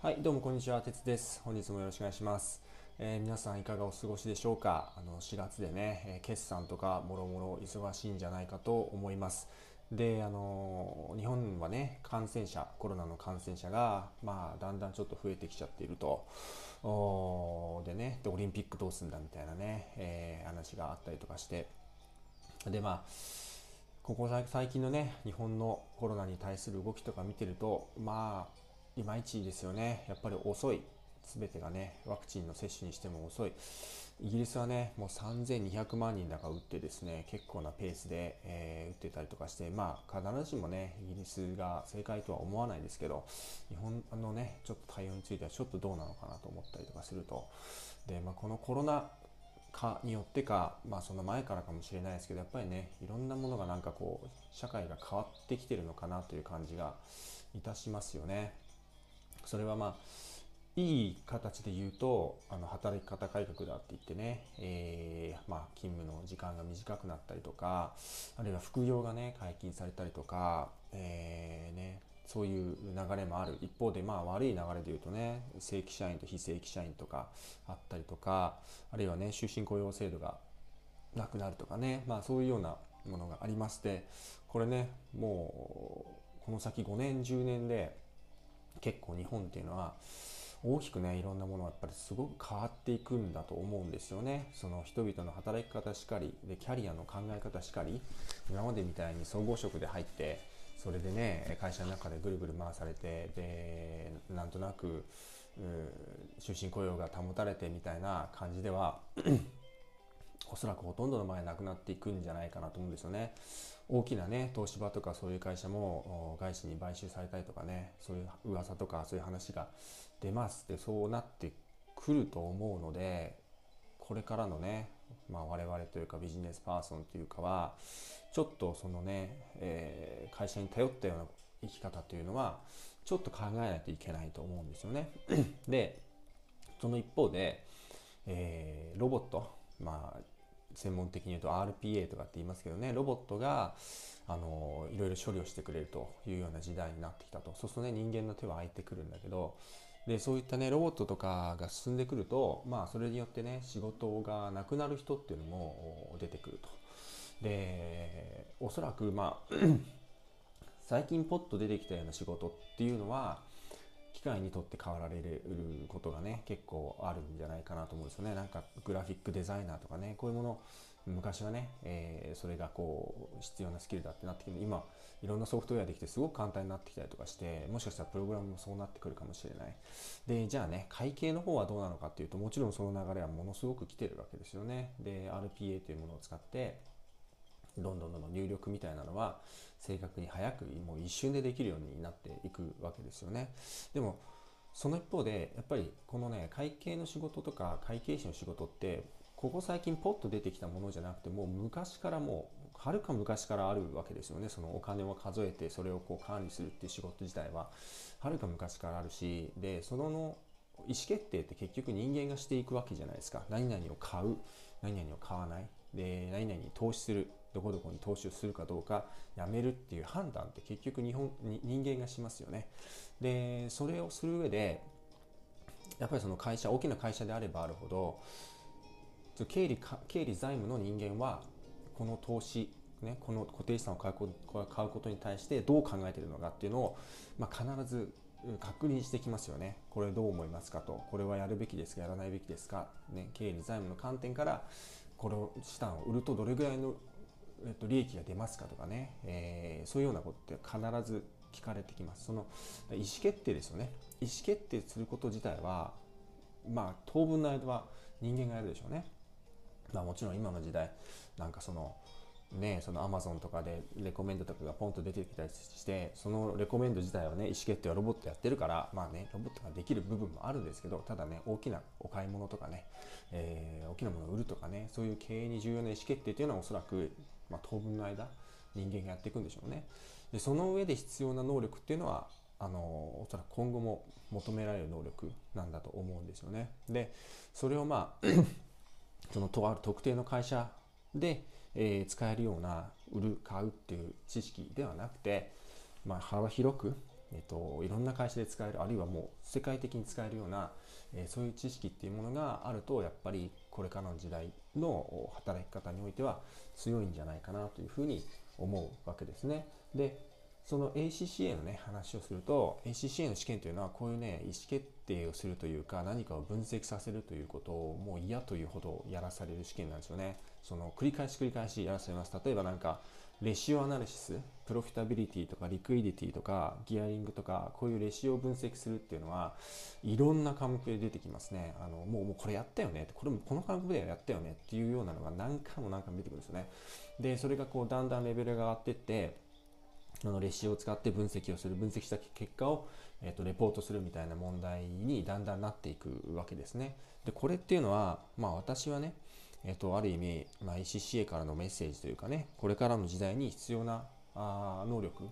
はい、どうもこんにちは、鉄です。本日もよろしくお願いします。えー皆さんいかがお過ごしでしょうか？あの、4月でね、え決算とかもろもろ忙しいんじゃないかと思います。で、あのー日本はね、感染者、コロナの感染者が、まあ、だんだんちょっと増えてきちゃっていると。でね、で、オリンピックどうすんだみたいなね、えー話があったりとかして。で、まあ、ここ最近のね、日本のコロナに対する動きとか見てると、まあ、いまいちですよね。やっぱり遅い。すべてがね、ワクチンの接種にしても遅い。イギリスはね、もう3200万人だか打ってですね、結構なペースで、えー打ってたりとかして、まあ、必ずしもね、イギリスが正解とは思わないですけど、日本のね、ちょっと対応についてはちょっとどうなのかなと思ったりとかすると。で、まあ、このコロナ禍によってか、まあその前からかもしれないですけど、やっぱりね、いろんなものがなんかこう、社会が変わってきてるのかなという感じがいたしますよね。それはまあ、いい形で言うと、あの働き方改革だって言ってね、えーまあ、勤務の時間が短くなったりとか、あるいは副業がね、解禁されたりとか、えーね、そういう流れもある。一方で、まあ悪い流れで言うとね、正規社員と非正規社員とかあったりとか、あるいはね、終身雇用制度がなくなるとかね、まあそういうようなものがありまして、これね、もうこの先5年、10年で結構日本っていうのは大きくね、いろんなものがやっぱりすごく変わっていくんだと思うんですよね。その人々の働き方しかり、で、キャリアの考え方しかり、今までみたいに総合職で入って、それでね、会社の中でぐるぐる回されて、で、なんとなく、終身雇用が保たれてみたいな感じでは、おそらくほとんどの場合なくなっていくんじゃないかなと思うんですよね。大きなね、東芝とかそういう会社も外資に買収されたりとかね、そういう噂とかそういう話が出ますで、そうなってくると思うので、これからのね、まあ我々というかビジネスパーソンというかは、ちょっとそのね、えー会社に頼ったような生き方というのは、ちょっと考えないといけないと思うんですよね。で、その一方で、えーロボット、まあ、専門的に言うと RPA とかって言いますけどね、ロボットが、あの、いろいろ処理をしてくれるというような時代になってきたと。そうするとね、人間の手は空いてくるんだけど、で、そういったね、ロボットとかが進んでくると、まあ、それによってね、仕事がなくなる人っていうのも出てくると。で、おそらく、まあ、最近ポッと出てきたような仕事っていうのは、機械にとって変わられることがね、結構あるんじゃないかなと思うんですよね。なんかグラフィックデザイナーとかね、こういうもの、昔はね、えーそれがこう必要なスキルだってなってきて、今、いろんなソフトウェアできてすごく簡単になってきたりとかして、もしかしたらプログラムもそうなってくるかもしれない。で、じゃあね、会計の方はどうなのかっていうと、もちろんその流れはものすごく来てるわけですよね。で、RPA というものを使って、どんどんどんどん入力みたいなのは正確に早くもう一瞬でできるようになっていくわけですよね。でもその一方でやっぱりこのね会計の仕事とか会計士の仕事ってここ最近ポッと出てきたものじゃなくてもう昔からもうはるか昔からあるわけですよね。そのお金を数えてそれをこう管理するっていう仕事自体ははるか昔からあるしでそのの意思決定って結局人間がしていくわけじゃないですか。何々を買う、何々を買わない、で、何々に投資する、どこどこに投資をするかどうか、やめるっていう判断って結局日本に人間がしますよね。で、それをする上で、やっぱりその会社、大きな会社であればあるほど、経理、経理財務の人間は、この投資、ね、この固定資産を買うこと買うことに対してどう考えているのかっていうのを、まあ、必ず確認してきますよね。これどう思いますかと。これはやるべきですかやらないべきですかね、経理財務の観点から、これを資産を売るとどれぐらいの、えっと、利益が出ますかとかね、えーそういうようなことって必ず聞かれてきます。その意思決定ですよね。意思決定すること自体は、まあ当分の間は人間がやるでしょうね。まあもちろん今の時代、なんかその、ね、そのアマゾンとかでレコメンドとかがポンと出てきたりして、そのレコメンド自体はね、意思決定はロボットやってるから、まあね、ロボットができる部分もあるんですけど、ただね、大きなお買い物とかね、えー大きなものを売るとかね、そういう経営に重要な意思決定っていうのはおそらく、まあ当分の間、人間がやっていくんでしょうね。で、その上で必要な能力っていうのは、あの、おそらく今後も求められる能力なんだと思うんですよね。で、それをまあ、そのとある特定の会社で、えー使えるような売る買うっていう知識ではなくて、まあ、幅広くえっと、いろんな会社で使えるあるいはもう世界的に使えるような、えー、そういう知識っていうものがあるとやっぱりこれからの時代の働き方においては強いんじゃないかなというふうに思うわけですね。でその ACCA のね話をすると ACCA の試験というのはこういうね意思決定をするというか何かを分析させるということをもう嫌というほどやらされる試験なんですよね。その繰り返し繰り返しやらされます。例えばなんかレシオアナリシス、プロフィタビリティとかリクイディティとかギアリングとかこういうレシオを分析するっていうのはいろんな科目で出てきますね。あのもうもうこれやったよねこれもこの科目ではやったよねっていうようなのが何回も何回も出てくるんですよね。で、それがこうだんだんレベルが上がっていってあのレシオを使って分析をする分析した結果を、えーと、レポートするみたいな問題にだんだんなっていくわけですね。でこれっていうのはまあ私はねえっと、ある意味、まあ、ECCA からのメッセージというかねこれからの時代に必要なあ能力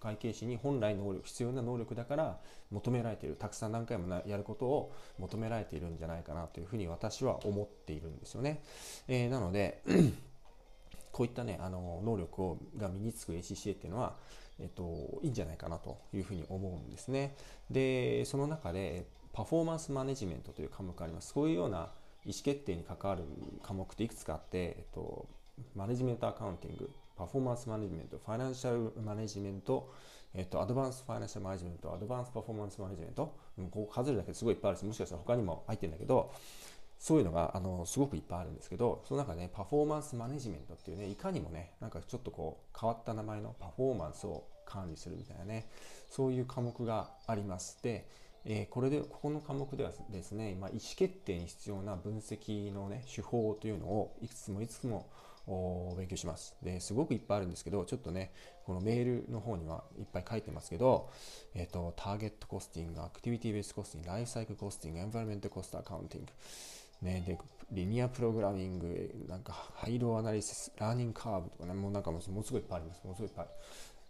会計士に本来能力必要な能力だから求められているたくさん何回もやることを求められているんじゃないかなというふうに私は思っているんですよね。えー、なので こういったねあの能力をが身につく ACCA っていうのは、えっと、いいんじゃないかなというふうに思うんですね。でその中でパフォーマンスマネジメントという科目があります。そういうような意思決定に関わる科目っていくつかあって、えっと、マネジメントアカウンティング、パフォーマンスマネジメント、ファイナンシャルマネジメント、えっと、アドバンスファイナンシャルマネジメント、アドバンスパフォーマンスマネジメント、ここ数えるだけですごいいっぱいあるし、もしかしたら他にも入ってるんだけど、そういうのがあのすごくいっぱいあるんですけど、その中で、ね、パフォーマンスマネジメントっていうね、いかにもね、なんかちょっとこう変わった名前のパフォーマンスを管理するみたいなね、そういう科目があります。で、えー、これでここの科目ではですね、まあ、意思決定に必要な分析の、ね、手法というのをいくつもいくつも勉強します。ですごくいっぱいあるんですけど、ちょっとね、このメールの方にはいっぱい書いてますけど、え、ー、と、 Target Costing、 Activity Based Costing、 Life Cycle Costing、 Environment Cost Accounting、ね、で、 Linear Programming、なんか、 High Low Analysis、 Learning Curve とかね、もうなんかもうすごいいっぱいあります。もうすごいいっぱい。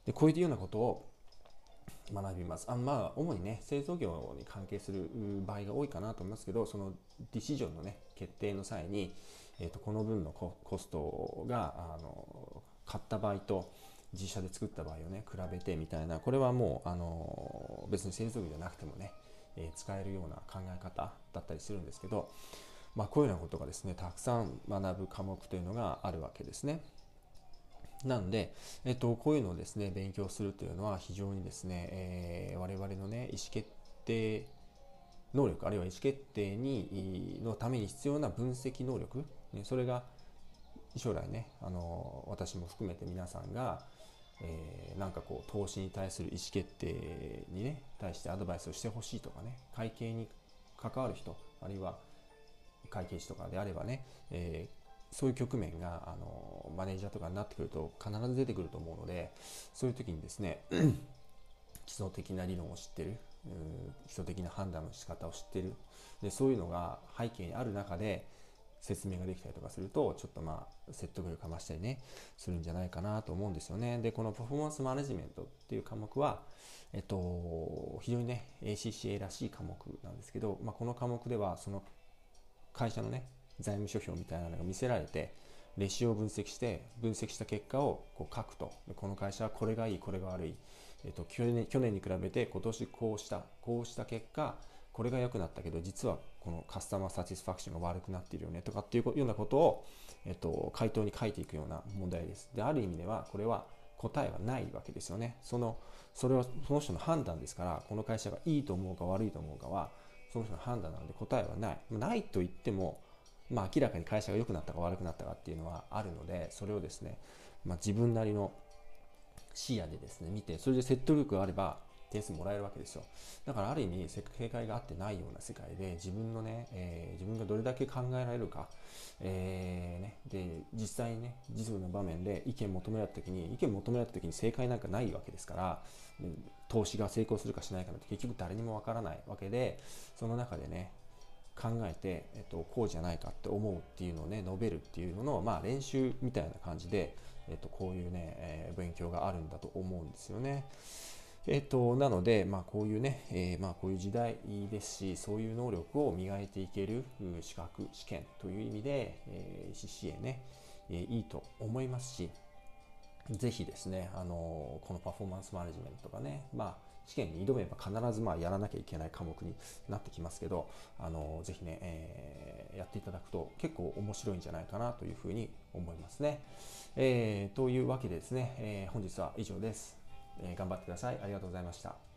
で、こういうようなことを学びます。あまあ、主にね、製造業に関係する場合が多いかなと思いますけど、そのディシジョンのね、決定の際に、えーと、この分のコストがあの買った場合と自社で作った場合をね、比べてみたいな、これはもうあの別に製造業じゃなくてもね、えー、使えるような考え方だったりするんですけど、まあ、こういうようなことがですね、たくさん学ぶ科目というのがあるわけですね。なんで、えっと、こういうのをですね、勉強するというのは非常にですね、えー、我々のね、意思決定能力、あるいは意思決定にのために必要な分析能力、ね、それが将来ね、あの私も含めて皆さんが、えー、なんかこう投資に対する意思決定にね対してアドバイスをしてほしいとかね会計に関わる人あるいは会計士とかであればね、えそういう局面があのマネージャーとかになってくると必ず出てくると思うのでそういう時にですね 基礎的な理論を知ってる基礎的な判断の仕方を知ってる。でそういうのが背景にある中で説明ができたりとかするとちょっとまあ説得力かましたりねするんじゃないかなと思うんですよね。でこのパフォーマンスマネジメントっていう科目はえっと非常にね ACCA らしい科目なんですけど、まあ、この科目ではその会社のね財務諸表みたいなのが見せられてレシオを分析して分析した結果をこう書くとこの会社はこれがいいこれが悪い、えっと、去年去年に比べて今年こうしたこうした結果これが良くなったけど実はこのカスタマーサティスファクションが悪くなっているよねとかっていうようなことを、えっと、回答に書いていくような問題です。である意味ではこれは答えはないわけですよね。そのそれはその人の判断ですからこの会社がいいと思うか悪いと思うかはその人の判断なので答えはない。ないと言ってもまあ、明らかに会社が良くなったか悪くなったかっていうのはあるのでそれをですね、まあ、自分なりの視野でですね見てそれで説得力があれば点数もらえるわけですよ。だからある意味せっ警戒があってないような世界で自分のね、えー、自分がどれだけ考えられるか、えー、ね、で実際にね実務の場面で意見求められた時に意見求められた時に正解なんかないわけですから投資が成功するかしないかなんて結局誰にもわからないわけでその中でね考えて、えっと、こうじゃないかって思うっていうのをね述べるっていうのの、まあ、練習みたいな感じで、えっと、こういうね、えー、勉強があるんだと思うんですよね。えっと、なので、まあ、こういうね、えー、まあ、こういう時代ですし、そういう能力を磨いていける資格、試験という意味で、えー、CCA ね、えー、いいと思いますし、ぜひですね、あのこのパフォーマンスマネジメントがね、まあ、試験に挑めば必ずまあやらなきゃいけない科目になってきますけど、あのぜひね、えー、やっていただくと結構面白いんじゃないかなというふうに思いますね。えー、というわけでですね、えー、本日は以上です、え頑張ってください。ありがとうございました。